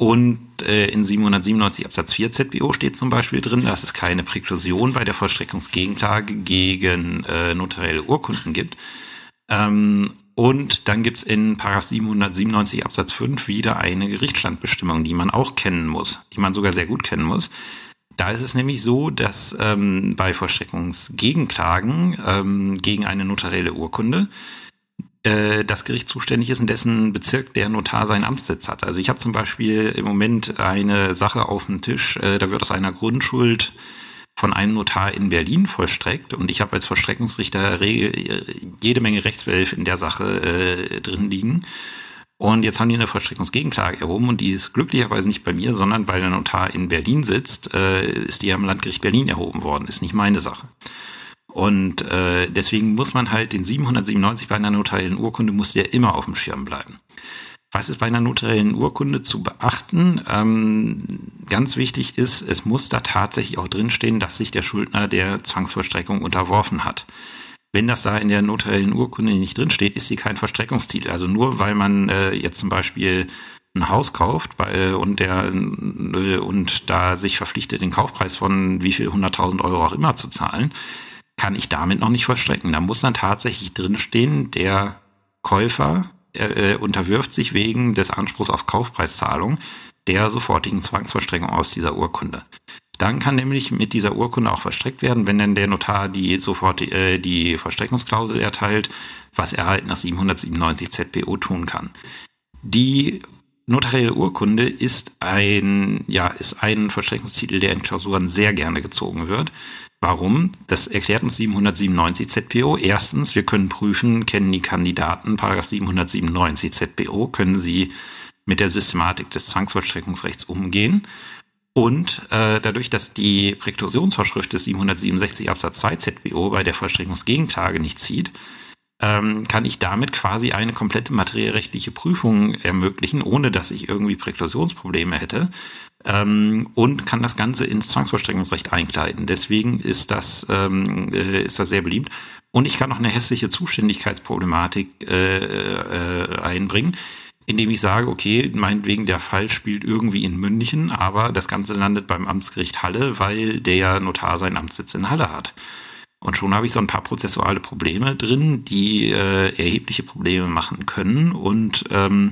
Und äh, in 797 Absatz 4 ZBO steht zum Beispiel drin, dass es keine Präklusion bei der Vollstreckungsgegenklage gegen äh, notarielle Urkunden gibt. Ähm, und dann gibt's in Paragraph 797 Absatz 5 wieder eine Gerichtsstandbestimmung, die man auch kennen muss, die man sogar sehr gut kennen muss. Da ist es nämlich so, dass ähm, bei Vollstreckungsgegenklagen ähm, gegen eine notarielle Urkunde äh, das Gericht zuständig ist, in dessen Bezirk der Notar seinen Amtssitz hat. Also ich habe zum Beispiel im Moment eine Sache auf dem Tisch, äh, da wird aus einer Grundschuld von einem Notar in Berlin vollstreckt und ich habe als Vollstreckungsrichter jede Menge Rechtsbehelf in der Sache äh, drin liegen. Und jetzt haben die eine Vollstreckungsgegenklage erhoben und die ist glücklicherweise nicht bei mir, sondern weil der Notar in Berlin sitzt, äh, ist die am Landgericht Berlin erhoben worden. Ist nicht meine Sache. Und äh, deswegen muss man halt den 797 bei einer notariellen Urkunde muss der immer auf dem Schirm bleiben. Was ist bei einer notariellen Urkunde zu beachten? Ähm, ganz wichtig ist, es muss da tatsächlich auch drinstehen, dass sich der Schuldner der Zwangsvollstreckung unterworfen hat. Wenn das da in der notariellen Urkunde nicht drinsteht, ist sie kein Verstreckungstitel. Also nur weil man äh, jetzt zum Beispiel ein Haus kauft bei, äh, und der äh, und da sich verpflichtet, den Kaufpreis von wie viel 100.000 Euro auch immer zu zahlen, kann ich damit noch nicht vollstrecken. Da muss dann tatsächlich drinstehen, der Käufer äh, unterwirft sich wegen des Anspruchs auf Kaufpreiszahlung der sofortigen Zwangsverstreckung aus dieser Urkunde. Dann kann nämlich mit dieser Urkunde auch verstreckt werden, wenn dann der Notar die sofort äh, die Verstreckungsklausel erteilt, was er halt nach 797 ZPO tun kann. Die notarielle Urkunde ist ein, ja, ist ein Verstreckungstitel, der in Klausuren sehr gerne gezogen wird. Warum? Das erklärt uns 797 ZPO. Erstens, wir können prüfen, kennen die Kandidaten Paragraph 797 ZPO, können sie mit der Systematik des Zwangsvollstreckungsrechts umgehen. Und äh, dadurch, dass die Präklusionsvorschrift des 767 Absatz 2 ZBO bei der Vollstreckungsgegenklage nicht zieht, ähm, kann ich damit quasi eine komplette materiellrechtliche Prüfung ermöglichen, ohne dass ich irgendwie Präklusionsprobleme hätte ähm, und kann das Ganze ins Zwangsvollstreckungsrecht einkleiden. Deswegen ist das, ähm, äh, ist das sehr beliebt. Und ich kann noch eine hässliche Zuständigkeitsproblematik äh, äh, einbringen, indem ich sage, okay, meinetwegen der Fall spielt irgendwie in München, aber das Ganze landet beim Amtsgericht Halle, weil der Notar seinen Amtssitz in Halle hat. Und schon habe ich so ein paar prozessuale Probleme drin, die äh, erhebliche Probleme machen können. Und ähm,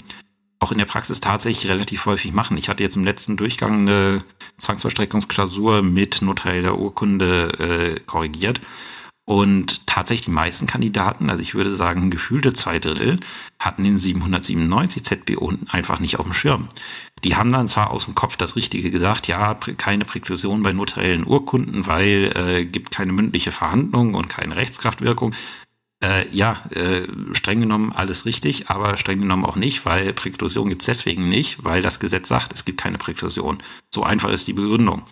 auch in der Praxis tatsächlich relativ häufig machen. Ich hatte jetzt im letzten Durchgang eine Zwangsverstreckungsklausur mit notarieller Urkunde äh, korrigiert. Und tatsächlich die meisten Kandidaten, also ich würde sagen gefühlte zwei Drittel, hatten den 797 ZBO einfach nicht auf dem Schirm. Die haben dann zwar aus dem Kopf das Richtige gesagt, ja, keine Präklusion bei notariellen Urkunden, weil äh, gibt keine mündliche Verhandlung und keine Rechtskraftwirkung. Äh, ja, äh, streng genommen alles richtig, aber streng genommen auch nicht, weil Präklusion gibt's deswegen nicht, weil das Gesetz sagt, es gibt keine Präklusion. So einfach ist die Begründung.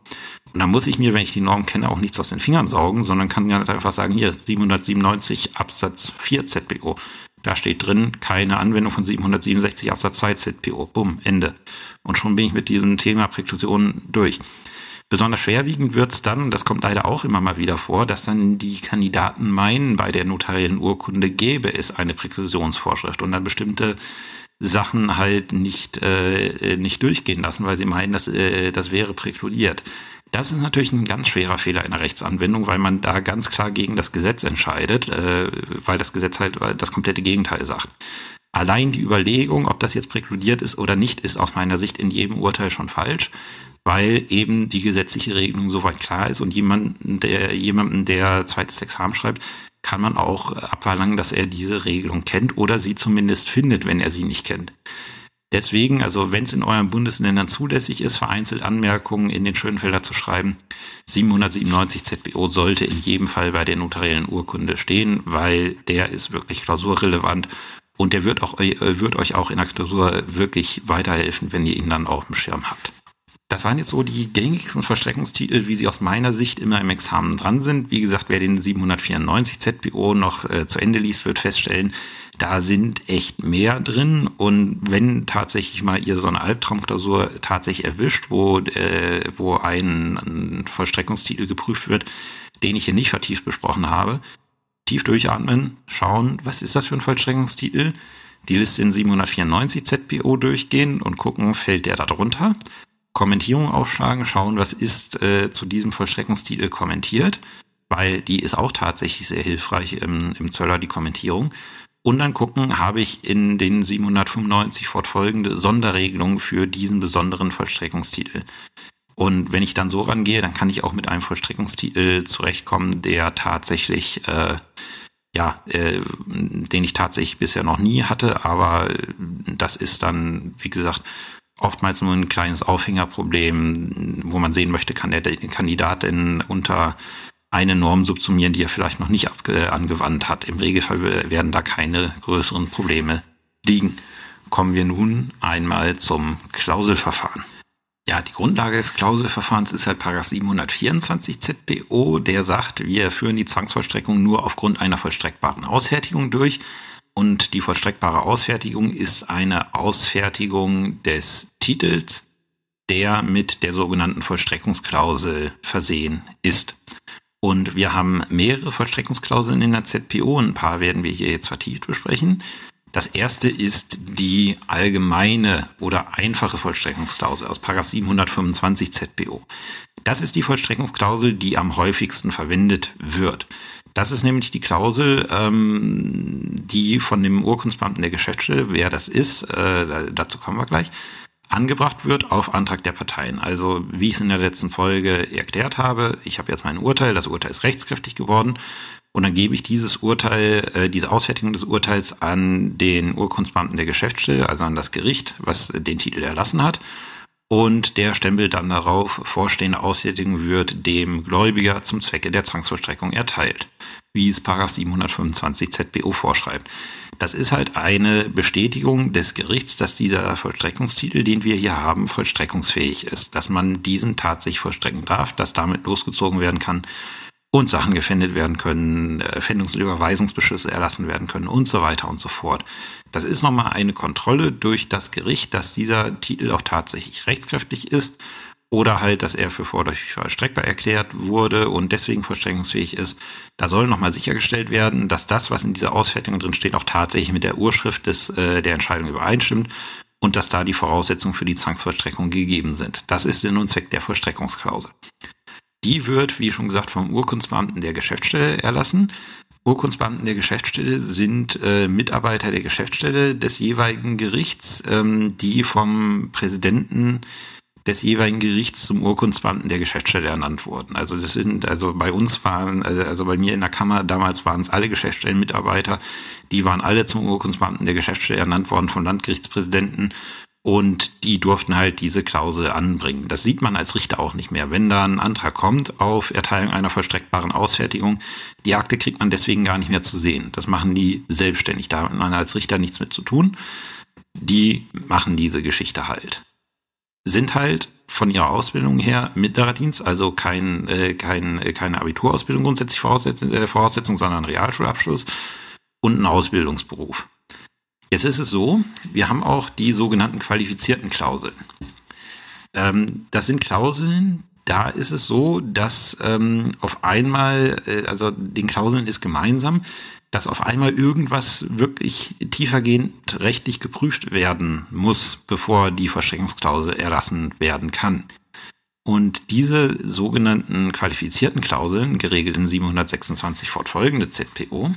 Und dann muss ich mir, wenn ich die Norm kenne, auch nichts aus den Fingern saugen, sondern kann ganz einfach sagen, hier 797 Absatz 4 ZBO. Da steht drin, keine Anwendung von 767 Absatz 2 ZPO. Bumm, Ende. Und schon bin ich mit diesem Thema Präklusion durch. Besonders schwerwiegend wird's dann, das kommt leider auch immer mal wieder vor, dass dann die Kandidaten meinen, bei der notariellen Urkunde gäbe es eine Präklusionsvorschrift und dann bestimmte Sachen halt nicht, äh, nicht durchgehen lassen, weil sie meinen, dass, äh, das wäre präkludiert. Das ist natürlich ein ganz schwerer Fehler in der Rechtsanwendung, weil man da ganz klar gegen das Gesetz entscheidet, äh, weil das Gesetz halt das komplette Gegenteil sagt. Allein die Überlegung, ob das jetzt präkludiert ist oder nicht, ist aus meiner Sicht in jedem Urteil schon falsch weil eben die gesetzliche Regelung soweit klar ist und jemanden, der jemanden, der zweites Examen schreibt, kann man auch abverlangen, dass er diese Regelung kennt oder sie zumindest findet, wenn er sie nicht kennt. Deswegen, also wenn es in euren Bundesländern zulässig ist, vereinzelt Anmerkungen in den Schönfelder zu schreiben, 797 ZBO sollte in jedem Fall bei der notariellen Urkunde stehen, weil der ist wirklich klausurrelevant und der wird, auch, äh, wird euch auch in der Klausur wirklich weiterhelfen, wenn ihr ihn dann auch im Schirm habt. Das waren jetzt so die gängigsten Verstreckungstitel, wie sie aus meiner Sicht immer im Examen dran sind. Wie gesagt, wer den 794 ZBO noch äh, zu Ende liest, wird feststellen, da sind echt mehr drin. Und wenn tatsächlich mal ihr so eine Albtraumklausur tatsächlich erwischt, wo, äh, wo ein, ein Vollstreckungstitel geprüft wird, den ich hier nicht vertieft besprochen habe, tief durchatmen, schauen, was ist das für ein Vollstreckungstitel? Die Liste in 794 ZBO durchgehen und gucken, fällt der da drunter? Kommentierung aufschlagen, schauen, was ist äh, zu diesem Vollstreckungstitel kommentiert, weil die ist auch tatsächlich sehr hilfreich im, im Zöller, die Kommentierung. Und dann gucken, habe ich in den 795 fortfolgende Sonderregelungen für diesen besonderen Vollstreckungstitel. Und wenn ich dann so rangehe, dann kann ich auch mit einem Vollstreckungstitel zurechtkommen, der tatsächlich, äh, ja, äh, den ich tatsächlich bisher noch nie hatte, aber das ist dann, wie gesagt, oftmals nur ein kleines Aufhängerproblem, wo man sehen möchte, kann der Kandidat denn unter eine Norm subsumieren, die er vielleicht noch nicht angewandt hat. Im Regelfall werden da keine größeren Probleme liegen. Kommen wir nun einmal zum Klauselverfahren. Ja, die Grundlage des Klauselverfahrens ist halt Paragraph 724 ZPO, der sagt, wir führen die Zwangsvollstreckung nur aufgrund einer vollstreckbaren Ausfertigung durch. Und die vollstreckbare Ausfertigung ist eine Ausfertigung des Titels, der mit der sogenannten Vollstreckungsklausel versehen ist. Und wir haben mehrere Vollstreckungsklauseln in der ZPO, ein paar werden wir hier jetzt vertieft besprechen. Das erste ist die allgemeine oder einfache Vollstreckungsklausel aus 725 ZPO. Das ist die Vollstreckungsklausel, die am häufigsten verwendet wird. Das ist nämlich die Klausel, ähm, die von dem Urkundsbeamten der Geschäftsstelle, wer das ist, äh, dazu kommen wir gleich, angebracht wird auf Antrag der Parteien. Also wie ich es in der letzten Folge erklärt habe, ich habe jetzt mein Urteil, das Urteil ist rechtskräftig geworden und dann gebe ich dieses Urteil, äh, diese Ausfertigung des Urteils an den Urkundsbeamten der Geschäftsstelle, also an das Gericht, was den Titel erlassen hat. Und der stempelt dann darauf, vorstehende Ausfertigung wird dem Gläubiger zum Zwecke der Zwangsvollstreckung erteilt, wie es 725 ZBO vorschreibt. Das ist halt eine Bestätigung des Gerichts, dass dieser Vollstreckungstitel, den wir hier haben, vollstreckungsfähig ist, dass man diesen tatsächlich vollstrecken darf, dass damit losgezogen werden kann und Sachen gefändet werden können, äh, Fändungs- und Überweisungsbeschlüsse erlassen werden können und so weiter und so fort. Das ist nochmal eine Kontrolle durch das Gericht, dass dieser Titel auch tatsächlich rechtskräftig ist oder halt, dass er für vorläufig vollstreckbar erklärt wurde und deswegen vollstreckungsfähig ist. Da soll nochmal sichergestellt werden, dass das, was in dieser Ausfertigung drin steht, auch tatsächlich mit der Urschrift des, äh, der Entscheidung übereinstimmt und dass da die Voraussetzungen für die Zwangsvollstreckung gegeben sind. Das ist Sinn und Zweck der Vollstreckungsklausel. Die wird, wie schon gesagt, vom Urkundsbeamten der Geschäftsstelle erlassen. Urkundsbeamten der Geschäftsstelle sind äh, Mitarbeiter der Geschäftsstelle des jeweiligen Gerichts, ähm, die vom Präsidenten des jeweiligen Gerichts zum Urkundsbeamten der Geschäftsstelle ernannt wurden. Also das sind, also bei uns waren, also, also bei mir in der Kammer damals waren es alle Geschäftsstellenmitarbeiter, die waren alle zum Urkundsbeamten der Geschäftsstelle ernannt worden vom Landgerichtspräsidenten und die durften halt diese Klausel anbringen. Das sieht man als Richter auch nicht mehr. Wenn da ein Antrag kommt auf Erteilung einer vollstreckbaren Ausfertigung, die Akte kriegt man deswegen gar nicht mehr zu sehen. Das machen die selbstständig. Da hat man als Richter nichts mit zu tun. Die machen diese Geschichte halt. Sind halt von ihrer Ausbildung her Mittlerdienst, also kein, äh, kein, äh, keine Abiturausbildung grundsätzlich Voraussetzung, äh, Voraussetzung, sondern Realschulabschluss und ein Ausbildungsberuf. Jetzt ist es so, wir haben auch die sogenannten qualifizierten Klauseln. Ähm, das sind Klauseln, da ist es so, dass ähm, auf einmal, äh, also den Klauseln ist gemeinsam, dass auf einmal irgendwas wirklich tiefergehend rechtlich geprüft werden muss, bevor die Verstreckungsklausel erlassen werden kann. Und diese sogenannten qualifizierten Klauseln, geregelt in 726 fortfolgende ZPO,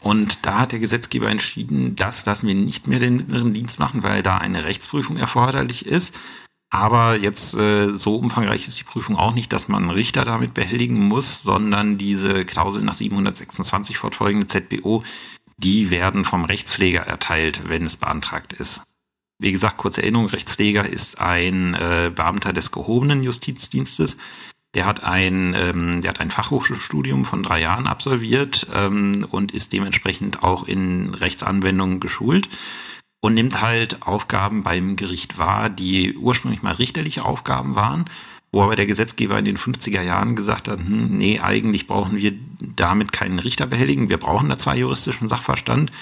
und da hat der Gesetzgeber entschieden, das lassen wir nicht mehr den mittleren Dienst machen, weil da eine Rechtsprüfung erforderlich ist. Aber jetzt äh, so umfangreich ist die Prüfung auch nicht, dass man einen Richter damit behelligen muss, sondern diese Klausel nach 726 fortfolgende ZBO, die werden vom Rechtspfleger erteilt, wenn es beantragt ist. Wie gesagt, kurze Erinnerung, Rechtspfleger ist ein äh, Beamter des gehobenen Justizdienstes, der hat ein, ähm, der hat ein Fachhochschulstudium von drei Jahren absolviert ähm, und ist dementsprechend auch in Rechtsanwendungen geschult und nimmt halt Aufgaben beim Gericht wahr, die ursprünglich mal richterliche Aufgaben waren, wo aber der Gesetzgeber in den 50er Jahren gesagt hat, hm, nee, eigentlich brauchen wir damit keinen Richter behelligen, wir brauchen da zwar juristischen Sachverstand,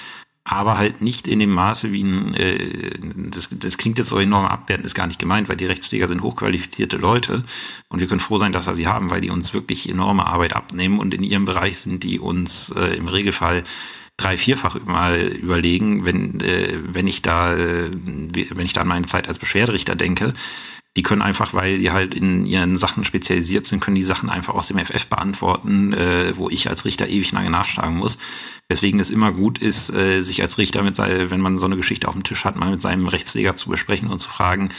aber halt nicht in dem Maße wie ein, äh, das, das klingt jetzt so enorm abwertend, ist gar nicht gemeint, weil die Rechtspfleger sind hochqualifizierte Leute und wir können froh sein, dass wir sie haben, weil die uns wirklich enorme Arbeit abnehmen und in ihrem Bereich sind die uns äh, im Regelfall drei, vierfach mal überlegen, wenn, äh, wenn ich da, äh, wenn ich da an meine Zeit als Beschwerderichter denke, die können einfach, weil die halt in ihren Sachen spezialisiert sind, können die Sachen einfach aus dem FF beantworten, äh, wo ich als Richter ewig lange nachschlagen muss. Weswegen es immer gut ist, äh, sich als Richter mit, wenn man so eine Geschichte auf dem Tisch hat, mal mit seinem Rechtspfleger zu besprechen und zu fragen,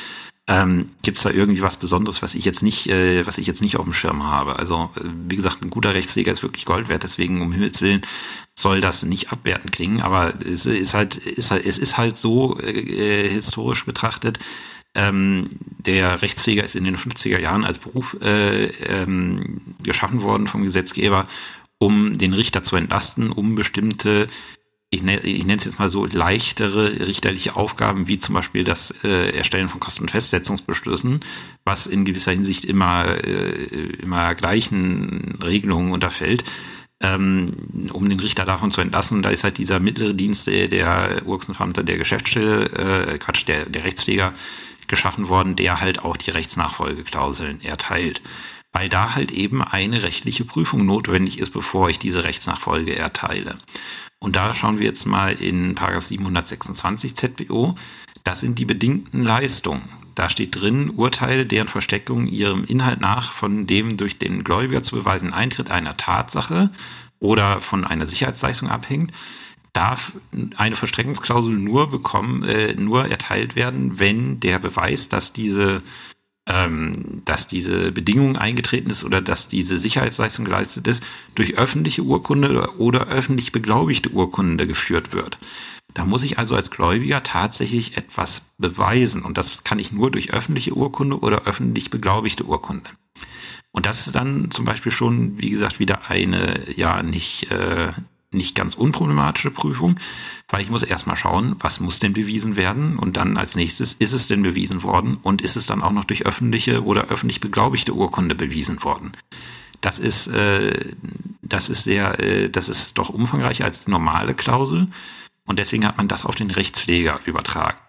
ähm, Gibt es da irgendwie was Besonderes, was ich jetzt nicht, äh, was ich jetzt nicht auf dem Schirm habe? Also äh, wie gesagt, ein guter Rechtspfleger ist wirklich Gold wert. Deswegen um Himmels willen soll das nicht abwertend klingen, aber es ist halt, ist halt, es ist halt so äh, historisch betrachtet, Ähm, der Rechtspfleger ist in den 50er Jahren als Beruf äh, ähm, geschaffen worden vom Gesetzgeber, um den Richter zu entlasten, um bestimmte ich, nenne, ich nenne es jetzt mal so leichtere richterliche Aufgaben, wie zum Beispiel das äh, Erstellen von Kosten- und Festsetzungsbeschlüssen, was in gewisser Hinsicht immer, äh, immer gleichen Regelungen unterfällt, ähm, um den Richter davon zu entlassen. Da ist halt dieser mittlere Dienst der Urkundenbeamte der Geschäftsstelle, äh, Quatsch, der, der Rechtspfleger geschaffen worden, der halt auch die Rechtsnachfolgeklauseln erteilt. Weil da halt eben eine rechtliche Prüfung notwendig ist, bevor ich diese Rechtsnachfolge erteile. Und da schauen wir jetzt mal in Paragraph 726 ZBO. Das sind die bedingten Leistungen. Da steht drin, Urteile, deren Versteckung ihrem Inhalt nach von dem durch den Gläubiger zu beweisenden Eintritt einer Tatsache oder von einer Sicherheitsleistung abhängt, darf eine Verstreckungsklausel nur bekommen, äh, nur erteilt werden, wenn der Beweis, dass diese ähm, dass diese Bedingung eingetreten ist oder dass diese Sicherheitsleistung geleistet ist, durch öffentliche Urkunde oder öffentlich beglaubigte Urkunde geführt wird. Da muss ich also als Gläubiger tatsächlich etwas beweisen und das kann ich nur durch öffentliche Urkunde oder öffentlich beglaubigte Urkunde. Und das ist dann zum Beispiel schon, wie gesagt, wieder eine ja nicht äh, nicht ganz unproblematische Prüfung, weil ich muss erstmal schauen, was muss denn bewiesen werden und dann als nächstes, ist es denn bewiesen worden und ist es dann auch noch durch öffentliche oder öffentlich beglaubigte Urkunde bewiesen worden. Das ist, äh, das ist sehr, äh, das ist doch umfangreicher als normale Klausel und deswegen hat man das auf den Rechtspfleger übertragen.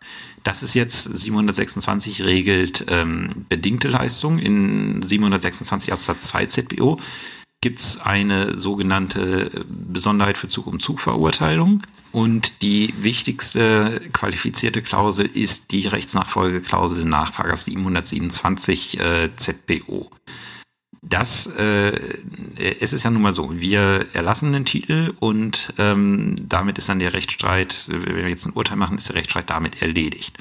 Das ist jetzt 726 regelt ähm, bedingte Leistung in 726 Absatz 2 ZBO gibt es eine sogenannte Besonderheit für Zug-um-Zug-Verurteilung. Und die wichtigste qualifizierte Klausel ist die Rechtsnachfolgeklausel nach 727 äh, ZBO. Das, äh, es ist ja nun mal so, wir erlassen den Titel und ähm, damit ist dann der Rechtsstreit, wenn wir jetzt ein Urteil machen, ist der Rechtsstreit damit erledigt.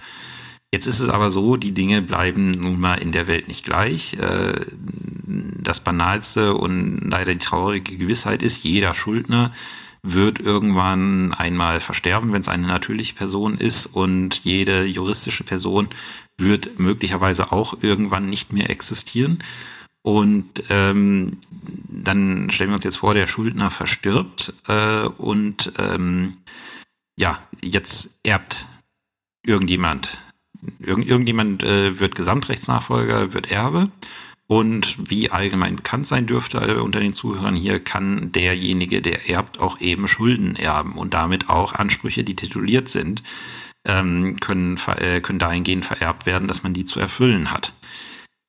Jetzt ist es aber so, die Dinge bleiben nun mal in der Welt nicht gleich. Äh, das banalste und leider die traurige Gewissheit ist, jeder Schuldner wird irgendwann einmal versterben, wenn es eine natürliche Person ist und jede juristische Person wird möglicherweise auch irgendwann nicht mehr existieren. Und ähm, dann stellen wir uns jetzt vor, der Schuldner verstirbt äh, und ähm, ja, jetzt erbt irgendjemand Irgend, irgendjemand äh, wird Gesamtrechtsnachfolger, wird Erbe. Und wie allgemein bekannt sein dürfte äh, unter den Zuhörern hier, kann derjenige, der erbt, auch eben Schulden erben und damit auch Ansprüche, die tituliert sind, ähm, können, äh, können dahingehend vererbt werden, dass man die zu erfüllen hat.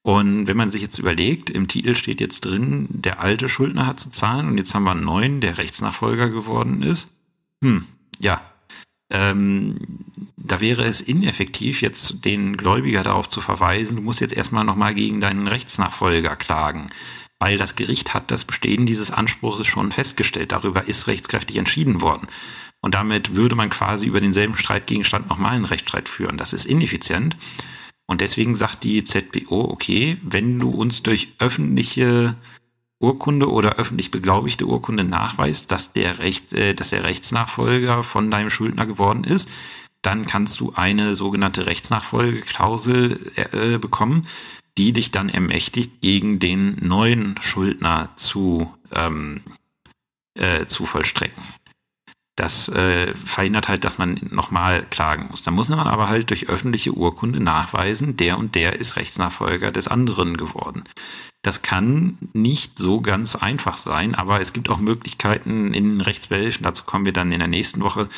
Und wenn man sich jetzt überlegt, im Titel steht jetzt drin, der alte Schuldner hat zu zahlen und jetzt haben wir einen neuen, der Rechtsnachfolger geworden ist. Hm, ja, ähm, da wäre es ineffektiv, jetzt den Gläubiger darauf zu verweisen, du musst jetzt erstmal nochmal gegen deinen Rechtsnachfolger klagen. Weil das Gericht hat das Bestehen dieses Anspruchs schon festgestellt. Darüber ist rechtskräftig entschieden worden. Und damit würde man quasi über denselben Streitgegenstand nochmal einen Rechtsstreit führen. Das ist ineffizient. Und deswegen sagt die ZBO, okay, wenn du uns durch öffentliche Urkunde oder öffentlich beglaubigte Urkunde nachweist, dass der Recht, äh, dass der Rechtsnachfolger von deinem Schuldner geworden ist, dann kannst du eine sogenannte Rechtsnachfolgeklausel äh, bekommen, die dich dann ermächtigt, gegen den neuen Schuldner zu, ähm, äh, zu vollstrecken. Das äh, verhindert halt, dass man nochmal klagen muss. Da muss man aber halt durch öffentliche Urkunde nachweisen, der und der ist Rechtsnachfolger des anderen geworden. Das kann nicht so ganz einfach sein, aber es gibt auch Möglichkeiten in Rechtsbehelfen, dazu kommen wir dann in der nächsten Woche,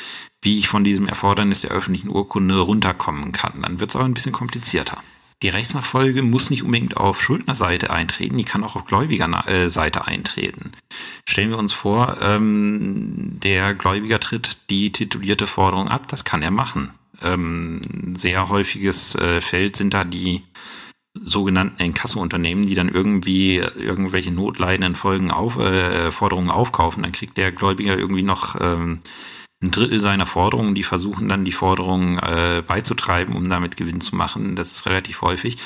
wie ich von diesem Erfordernis der öffentlichen Urkunde runterkommen kann. Dann wird es aber ein bisschen komplizierter. Die Rechtsnachfolge muss nicht unbedingt auf Schuldnerseite eintreten, die kann auch auf Gläubigerseite eintreten. Stellen wir uns vor, ähm, der Gläubiger tritt die titulierte Forderung ab, das kann er machen. Ähm, sehr häufiges äh, Feld sind da die sogenannten Inkasso-Unternehmen, die dann irgendwie irgendwelche notleidenden Folgen auf, äh, Forderungen aufkaufen, dann kriegt der Gläubiger irgendwie noch ähm, ein Drittel seiner Forderungen, die versuchen dann die Forderungen äh, beizutreiben, um damit Gewinn zu machen. Das ist relativ häufig.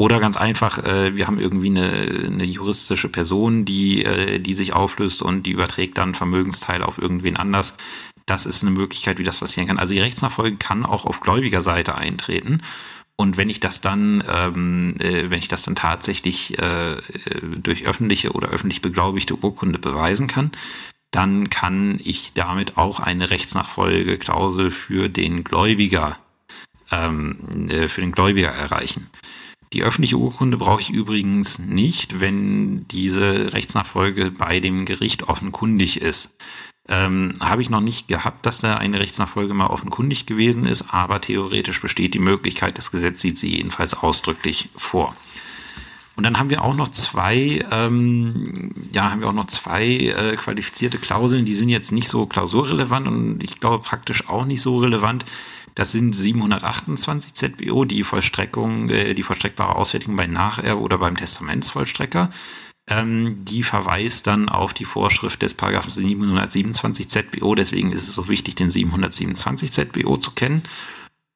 Oder ganz einfach, äh, wir haben irgendwie eine, eine juristische Person, die, äh, die sich auflöst und die überträgt dann Vermögensteile auf irgendwen anders. Das ist eine Möglichkeit, wie das passieren kann. Also die Rechtsnachfolge kann auch auf Gläubigerseite eintreten. Und wenn ich das dann, ähm, äh, wenn ich das dann tatsächlich äh, durch öffentliche oder öffentlich beglaubigte Urkunde beweisen kann, dann kann ich damit auch eine Rechtsnachfolgeklausel für den Gläubiger ähm, äh, für den Gläubiger erreichen. Die öffentliche Urkunde brauche ich übrigens nicht, wenn diese Rechtsnachfolge bei dem Gericht offenkundig ist. Ähm, Habe ich noch nicht gehabt, dass da eine Rechtsnachfolge mal offenkundig gewesen ist, aber theoretisch besteht die Möglichkeit, das Gesetz sieht sie jedenfalls ausdrücklich vor. Und dann haben wir auch noch zwei, ähm, ja, haben wir auch noch zwei äh, qualifizierte Klauseln, die sind jetzt nicht so klausurrelevant und ich glaube praktisch auch nicht so relevant. Das sind 728 ZBO, die Vollstreckung, äh, die vollstreckbare Auswertung bei Nacherbe oder beim Testamentsvollstrecker ähm, die verweist dann auf die Vorschrift des Paragraphen 727 ZBO. Deswegen ist es so wichtig, den 727 ZBO zu kennen.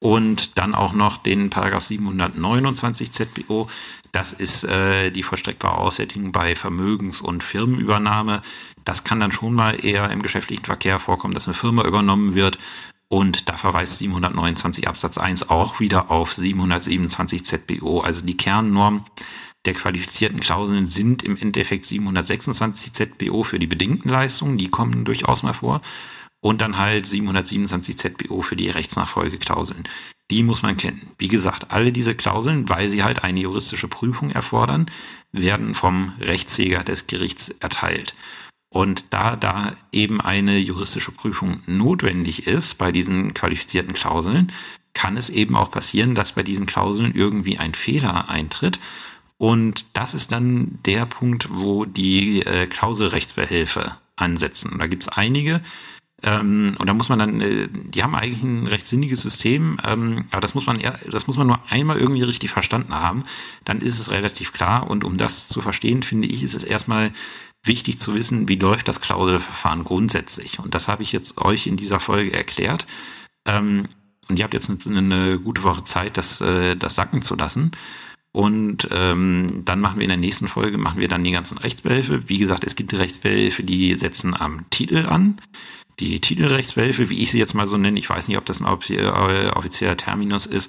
Und dann auch noch den Paragraph 729 ZBO. Das ist äh, die vollstreckbare Auswertung bei Vermögens- und Firmenübernahme. Das kann dann schon mal eher im geschäftlichen Verkehr vorkommen, dass eine Firma übernommen wird. Und da verweist 729 Absatz 1 auch wieder auf 727 ZBO. Also die Kernnorm der qualifizierten Klauseln sind im Endeffekt 726 ZBO für die bedingten Leistungen, die kommen durchaus mal vor. Und dann halt 727 ZBO für die Rechtsnachfolgeklauseln. Die muss man kennen. Wie gesagt, alle diese Klauseln, weil sie halt eine juristische Prüfung erfordern, werden vom Rechtsjäger des Gerichts erteilt. Und da da eben eine juristische Prüfung notwendig ist bei diesen qualifizierten Klauseln, kann es eben auch passieren, dass bei diesen Klauseln irgendwie ein Fehler eintritt und das ist dann der Punkt, wo die äh, Klauselrechtsbehelfe ansetzen. Und da gibt es einige. Ähm, und da muss man dann, äh, die haben eigentlich ein recht sinniges System, ähm, aber das muss man eher, das muss man nur einmal irgendwie richtig verstanden haben. Dann ist es relativ klar. Und um das zu verstehen, finde ich, ist es erstmal wichtig zu wissen, wie läuft das Klauselverfahren grundsätzlich. Und das habe ich jetzt euch in dieser Folge erklärt. Ähm, und ihr habt jetzt eine, eine gute Woche Zeit, das, äh, das sacken zu lassen. Und ähm, dann machen wir in der nächsten Folge, machen wir dann die ganzen Rechtsbehelfe. Wie gesagt, es gibt Rechtsbehelfe, die setzen am Titel an. Die Titelrechtsbehelfe, wie ich sie jetzt mal so nenne, ich weiß nicht, ob das ein offizieller Terminus ist.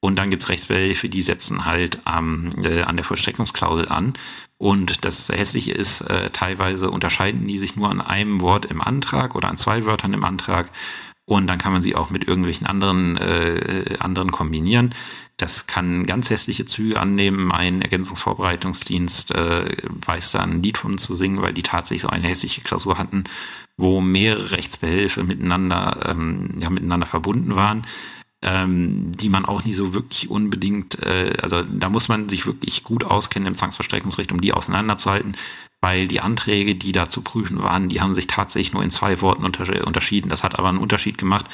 Und dann gibt's Rechtsbehelfe, die setzen halt am, äh, an der Vollstreckungsklausel an. Und das Hässliche ist, äh, teilweise unterscheiden die sich nur an einem Wort im Antrag oder an zwei Wörtern im Antrag. Und dann kann man sie auch mit irgendwelchen anderen, äh, anderen kombinieren. Das kann ganz hässliche Züge annehmen. Ein Ergänzungsvorbereitungsdienst äh, weiß da ein Lied von zu singen, weil die tatsächlich so eine hässliche Klausur hatten, wo mehrere Rechtsbehelfe miteinander, ähm, ja, miteinander verbunden waren, ähm, die man auch nie so wirklich unbedingt, äh, also da muss man sich wirklich gut auskennen im Zwangsverstreckungsrecht, um die auseinanderzuhalten, weil die Anträge, die da zu prüfen waren, die haben sich tatsächlich nur in zwei Worten unterschieden. Das hat aber einen Unterschied gemacht,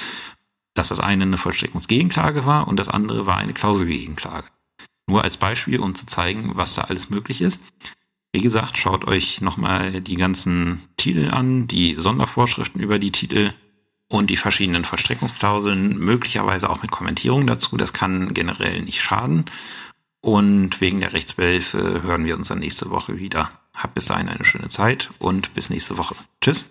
dass das eine eine Vollstreckungsgegenklage war und das andere war eine Klauselgegenklage. Nur als Beispiel, um zu zeigen, was da alles möglich ist. Wie gesagt, schaut euch nochmal die ganzen Titel an, die Sondervorschriften über die Titel und die verschiedenen Vollstreckungsklauseln, möglicherweise auch mit Kommentierung dazu. Das kann generell nicht schaden. Und wegen der Rechtsbehelfe hören wir uns dann nächste Woche wieder. Habt bis dahin eine schöne Zeit und bis nächste Woche. Tschüss.